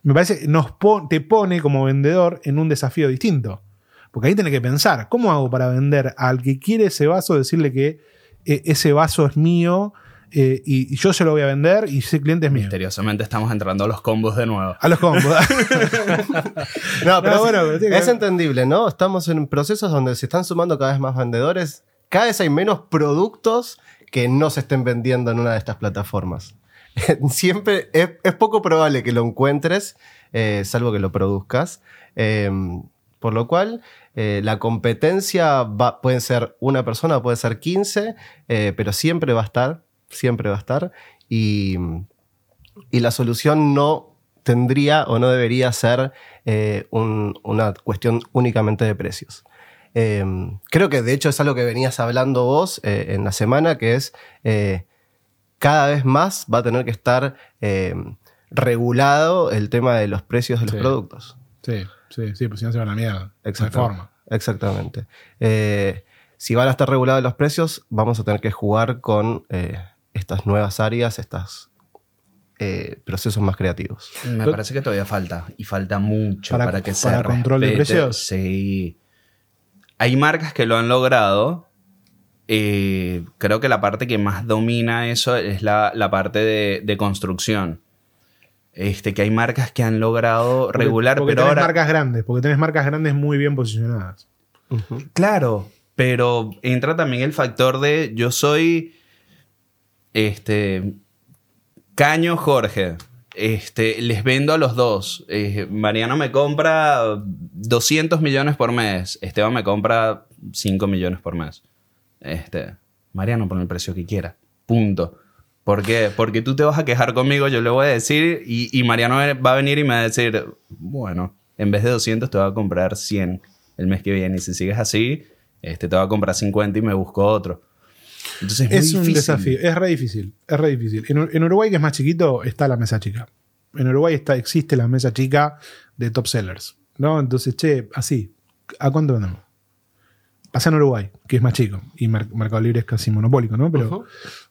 Me parece que nos te pone como vendedor en un desafío distinto. Porque ahí tenés que pensar, ¿cómo hago para vender al que quiere ese vaso, decirle que eh, ese vaso es mío eh, y, y yo se lo voy a vender y ese cliente es mío? Misteriosamente estamos entrando a los combos de nuevo. A los combos. No, pero No, bueno, que es entendible, ¿no? Estamos en procesos donde se están sumando cada vez más vendedores. Cada vez hay menos productos que no se estén vendiendo en una de estas plataformas. Siempre es, poco probable que lo encuentres, eh, salvo que lo produzcas. Eh, por lo cual, eh, la competencia puede ser una persona, puede ser 15, eh, pero siempre va a estar, siempre va a estar. Y, y la solución no tendría o no debería ser un- una cuestión únicamente de precios. Eh, creo que de hecho es algo que venías hablando vos eh, en la semana, que es eh, cada vez más va a tener que estar eh, regulado el tema de los precios de los Sí. productos. sí, sí, sí, pues si no se van a la mierda. No hay Exacto. forma. Exactamente. Eh, si van a estar regulados los precios, vamos a tener que jugar con eh, estas nuevas áreas, estos procesos más creativos. Me parece que todavía falta. Y falta mucho Para- para, que se para control de precios. Sí. Hay marcas que lo han logrado. Eh, creo que la parte que más domina eso es la, la parte de, de construcción. Este, que hay marcas que han logrado Porque- regular, porque pero tenés ahora. marcas grandes, porque tenés marcas grandes muy bien posicionadas. Claro, pero entra también el factor de yo soy este Caño Jorge. Este, les vendo a los dos. Eh, Mariano me compra 200 millones por mes. Esteban me compra 5 millones por mes. Este, Mariano pone el precio que quiera. Punto. ¿Por qué? Porque tú te vas a quejar conmigo, yo le voy a decir, y, Mariano va a venir y me va a decir, bueno, en vez de 200 te voy a comprar 100 el mes que viene. Y si sigues así, este, te voy a comprar 50 y me busco otro. Entonces es, Es muy un difícil. desafío, es re difícil, es re difícil. En, en Uruguay, que es más chiquito, está la mesa chica. En Uruguay está, existe la mesa chica de top sellers. ¿no? Entonces, che, así, ¿a cuánto vendemos? Pasa en Uruguay, que es más chico, y Mer- Mercado Libre es casi monopólico, ¿no? Pero,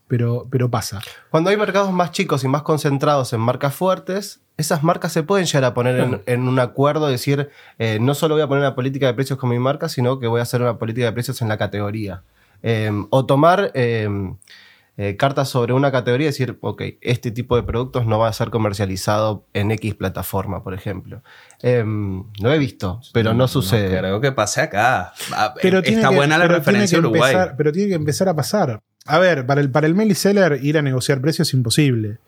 pero, pero pasa. Cuando hay mercados más chicos y más concentrados en marcas fuertes, esas marcas se pueden llegar a poner en, en un acuerdo, decir, eh, no solo voy a poner una política de precios con mi marca, sino que voy a hacer una política de precios en la categoría. Eh, o tomar eh, eh, cartas sobre una categoría y decir, ok, este tipo de productos no va a ser comercializado en X plataforma, por ejemplo. Eh, lo he visto, pero no sucede. creo que pase acá. Ah, Pero tiene Está que- buena la pero tiene referencia que a Uruguay. empezar- pero tiene que empezar a pasar. A ver, para el, para el mail seller ir a negociar precios es imposible.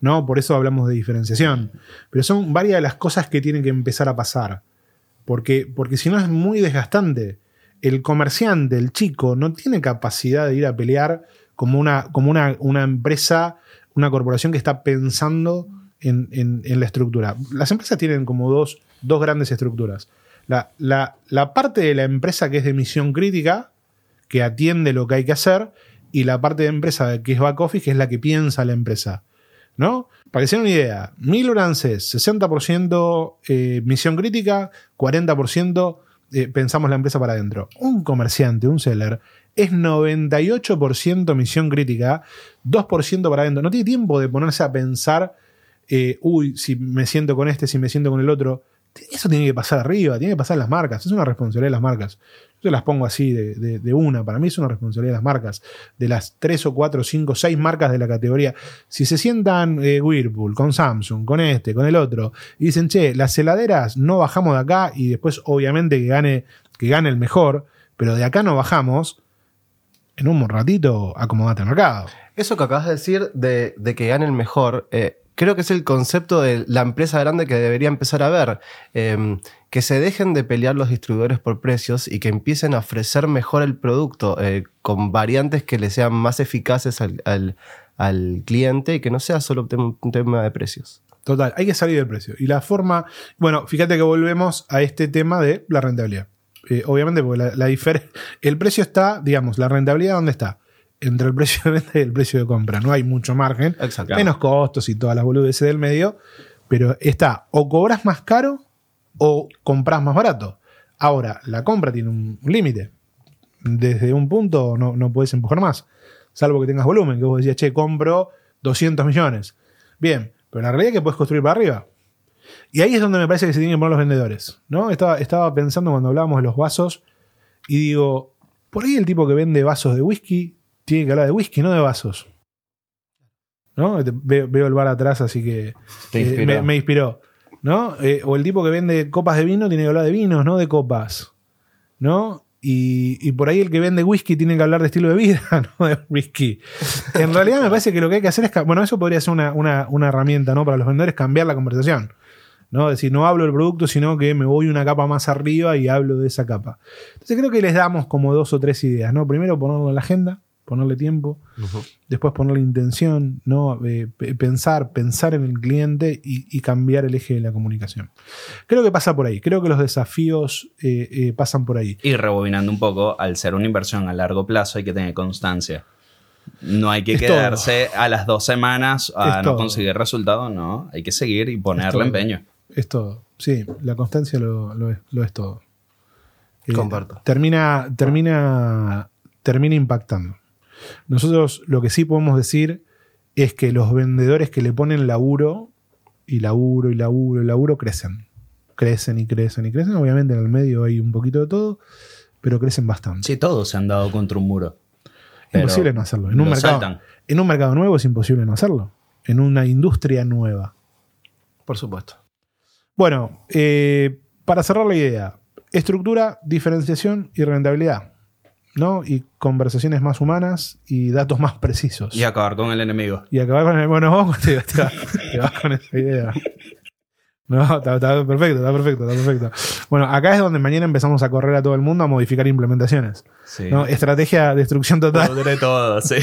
¿no? Por eso hablamos de diferenciación. Pero son varias de las cosas que tienen que empezar a pasar. Porque, porque si no es muy desgastante. El comerciante, el chico, no tiene capacidad de ir a pelear como una, como una, una empresa, una corporación que está pensando en, en- la estructura. Las empresas tienen como dos, dos grandes estructuras. La, la- la parte de la empresa que es de misión crítica, que atiende lo que hay que hacer, y la parte de empresa que es back office, que es la que piensa la empresa. ¿No? Para que se den una idea, mil Urances, 60% eh, misión crítica, 40% eh, pensamos la empresa para adentro. Un comerciante, un seller, es 98% misión crítica, 2% para adentro. No tiene tiempo de ponerse a pensar, eh, uy, si me siento con este, si me siento con el otro. Eso tiene que pasar arriba, tiene que pasar las marcas. Es una responsabilidad de las marcas. Yo las pongo así de, de- una. Para mí es una responsabilidad de las marcas. De las 3 o 4, 5, 6 marcas de la categoría. Si se sientan eh, Whirlpool con Samsung, con este, con el otro, y dicen, che, las heladeras no bajamos de acá y después obviamente que gane, que gane el mejor, pero de acá no bajamos, en un ratito acomodate el mercado. Eso que acabas de decir de, de que gane el mejor, eh, creo que es el concepto de la empresa grande que debería empezar a ver. Eh, que se dejen de pelear los distribuidores por precios y que empiecen a ofrecer mejor el producto eh, con variantes que le sean más eficaces al, al- cliente y que no sea solo un tema- de precios. Total, hay que salir del precio. Y la forma. Bueno, fíjate que volvemos a este tema de la rentabilidad. Eh, obviamente, porque la, la el precio está, digamos, la rentabilidad, ¿dónde está? Entre el precio de venta y el precio de compra. No hay mucho margen. Exacto. Menos costos y todas las boludeces del medio. Pero está, o cobras más caro o compras más barato. Ahora, la compra tiene un, un límite. Desde un punto no, no puedes empujar más. Salvo que tengas volumen, que vos decías, che, compro 200 millones. Bien, pero la realidad es que puedes construir para arriba. Y ahí es donde me parece que se tienen que poner los vendedores. ¿no? Estaba, estaba pensando cuando hablábamos de los vasos y digo, por ahí el tipo que vende vasos de whisky tiene que hablar de whisky, no de vasos. ¿No? Veo, veo el bar atrás, así que Te eh, inspiró. me, me inspiró. ¿no? Eh, o el tipo que vende copas de vino tiene que hablar de vinos, no de copas. ¿No? Y, y por ahí el que vende whisky tiene que hablar de estilo de vida, no de whisky. En realidad me parece que lo que hay que hacer es... Bueno, eso podría ser una, una- una herramienta ¿no? para los vendedores, cambiar la conversación. ¿no? Es decir, no hablo del producto, sino que me voy una capa más arriba y hablo de esa capa. Entonces creo que les damos como dos o tres ideas. ¿no? Primero ponerlo en la agenda, ponerle tiempo después ponerle intención, ¿no? Eh, pe- pensar, pensar en el cliente y, y cambiar el eje de la comunicación. Creo que pasa por ahí, creo que los desafíos eh, eh, pasan por ahí. Y rebobinando un poco, al ser una inversión a largo plazo hay que tener constancia. No hay que Es quedarse a las dos semanas a Es no todo. conseguir resultado, no. Hay que seguir y ponerle empeño. Es todo. Sí, la constancia lo, lo es, lo es todo. Eh, Comparto. Termina, termina, termina impactando. Nosotros lo que sí podemos decir es que los vendedores que le ponen laburo y laburo y laburo y laburo crecen. Crecen y crecen y crecen. Obviamente en el medio hay un poquito de todo, pero crecen bastante. Sí, todos se han dado contra un muro. Imposible no hacerlo. En un, lo mercado, saltan. en un mercado nuevo es imposible no hacerlo. En una industria nueva. Por supuesto. Bueno, eh, para cerrar la idea, estructura, diferenciación y rentabilidad. ¿No? Y conversaciones más humanas y datos más precisos. Y acabar con el enemigo. Y acabar con el. Bueno, vos te, te vas, te vas con esa idea. No, está, está perfecto, está perfecto, está perfecto. Bueno, acá es donde mañana empezamos a correr a todo el mundo a modificar implementaciones. Sí. ¿no? Estrategia destrucción total. Podre todo, sí.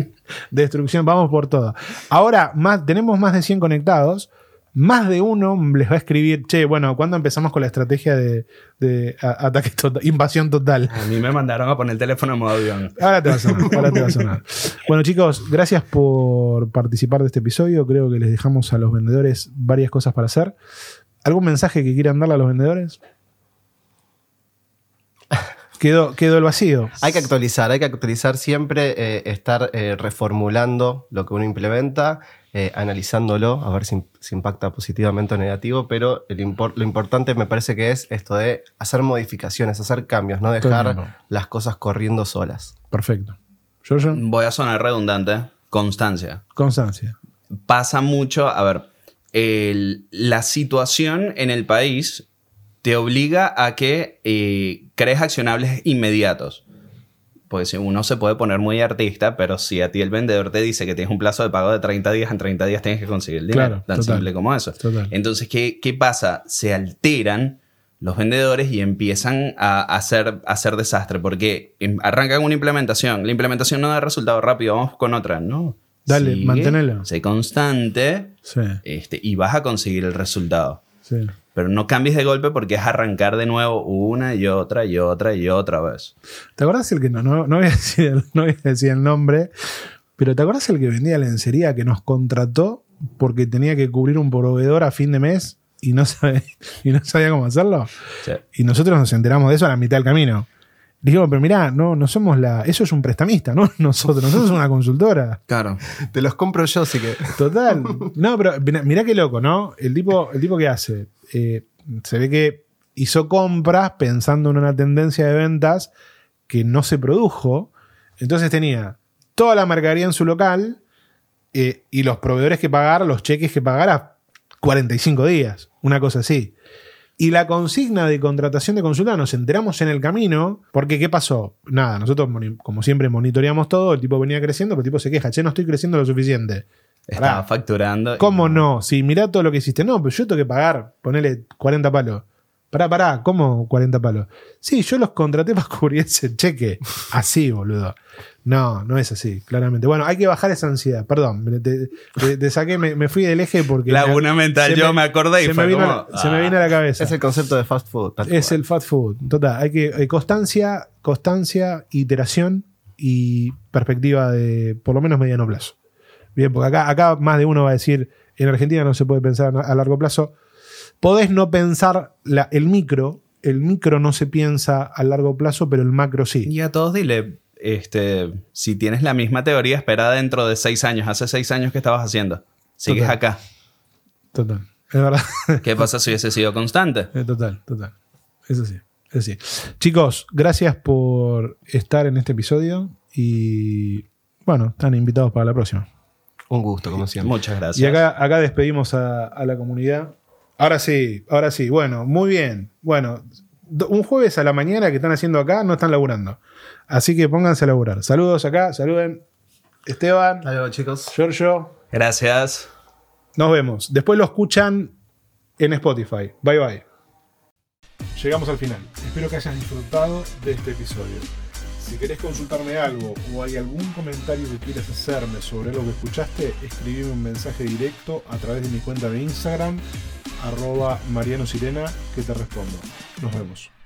Destrucción, vamos por todo. Ahora, más, tenemos más de 100 conectados. Más de uno les va a escribir, che, bueno, ¿cuándo empezamos con la estrategia de, ataque total, invasión total? A mí me mandaron a poner el teléfono en modo avión. Ahora te va a sonar, ahora te va a sonar. Bueno, chicos, gracias por participar de este episodio. Creo que les dejamos a los vendedores varias cosas para hacer. ¿Algún mensaje que quieran darle a los vendedores? Quedó, quedó el vacío. Hay que actualizar, hay que actualizar siempre, eh, estar eh, reformulando lo que uno implementa, eh, analizándolo, a ver si, si impacta positivamente o negativo, pero el impor- lo importante me parece que es esto de hacer modificaciones, hacer cambios, no dejar las cosas corriendo solas. Perfecto. Giorgio, Voy a sonar redundante. Constancia. constancia. pasa mucho, a ver, el- la situación en el país te obliga a que eh, crees accionables inmediatos. Pues si uno se puede poner muy artista, pero si a ti el vendedor te dice que tienes un plazo de pago de 30 días, en 30 días tienes que conseguir el dinero. Claro, tan total. simple como eso. Total. Entonces, ¿qué, qué pasa? Se alteran los vendedores y empiezan a hacer, a hacer desastre porque em- arrancan una implementación. La implementación no da resultado rápido, vamos con otra. No. Dale, Sigue, mantenelo. Sé constante Sí, este, y vas a conseguir el resultado. sí. Pero no cambies de golpe porque es arrancar de nuevo una y otra y otra y otra vez. ¿Te acuerdas el que no, no, no voy a decir el, no voy a decir el nombre, pero ¿te acuerdas el que vendía lencería que nos contrató porque tenía que cubrir un proveedor a fin de mes y no sabía, y no sabía cómo hacerlo? Sí. Y nosotros nos enteramos de eso a la mitad del camino. Dijimos, pero mirá, no, no somos la. Eso es un prestamista, ¿no? Nosotros, nosotros somos una consultora. Claro. Te los compro yo, así que. Total. No, pero mirá, mirá qué loco, ¿no? El tipo, el tipo que hace. Eh, se ve que hizo compras pensando en una tendencia de ventas que no se produjo. Entonces tenía toda la mercadería en su local eh, y los proveedores que pagar, los cheques que pagar a 45 días. Una cosa así. Y la consigna de contratación de consulta nos enteramos en el camino, porque ¿qué pasó? Nada, nosotros como siempre monitoreamos todo, el tipo venía creciendo, pero el tipo se queja, che, no estoy creciendo lo suficiente. Estaba Pará. facturando. y- ¿Cómo no? Si mirá todo lo que hiciste. No, pero yo tengo que pagar, ponele 40 palos. Pará, pará, ¿cómo 40 palos? Sí, yo los contraté para cubrir ese cheque. Así, boludo. No, no es así, claramente. Bueno, hay que bajar esa ansiedad. Perdón, me- te, te- te saqué, me, me fui del eje porque. Laguna mental, se yo me acordé y se fue me vino, como, a la- se me ah. vino a la cabeza. Es el concepto de fast food. tal Es cual. el fast food. Total, hay que eh, constancia, constancia, iteración y perspectiva de por lo menos mediano plazo. Bien, porque acá, acá más de uno va a decir, en Argentina no se puede pensar a largo plazo. Podés no pensar la- el micro, el micro no se piensa a largo plazo, pero el macro sí. Y a todos dile, este, si tienes la misma teoría, espera dentro de seis años. Hace seis años que estabas haciendo. Sigues Total. acá. Total. Es verdad. ¿Qué pasa si hubiese sido constante? Eh, Total, total. Eso sí, eso sí. Chicos, gracias por estar en este episodio y bueno, están invitados para la próxima. Un gusto, como siempre. Muchas gracias. Y acá, acá despedimos a, a la comunidad. Ahora sí, ahora sí. Bueno, muy bien. Bueno, un jueves a la mañana que están haciendo acá no están laburando. Así que pónganse a laburar. Saludos acá, saluden. Esteban, Hasta luego, chicos. Giorgio, Gracias. nos vemos. Después lo escuchan en Spotify. Bye bye. Llegamos al final. Espero que hayas disfrutado de este episodio. Si querés consultarme algo o hay algún comentario que quieras hacerme sobre lo que escuchaste, escribime un mensaje directo a través de mi cuenta de Instagram, arroba Mariano Sirena, que te respondo. Nos vemos.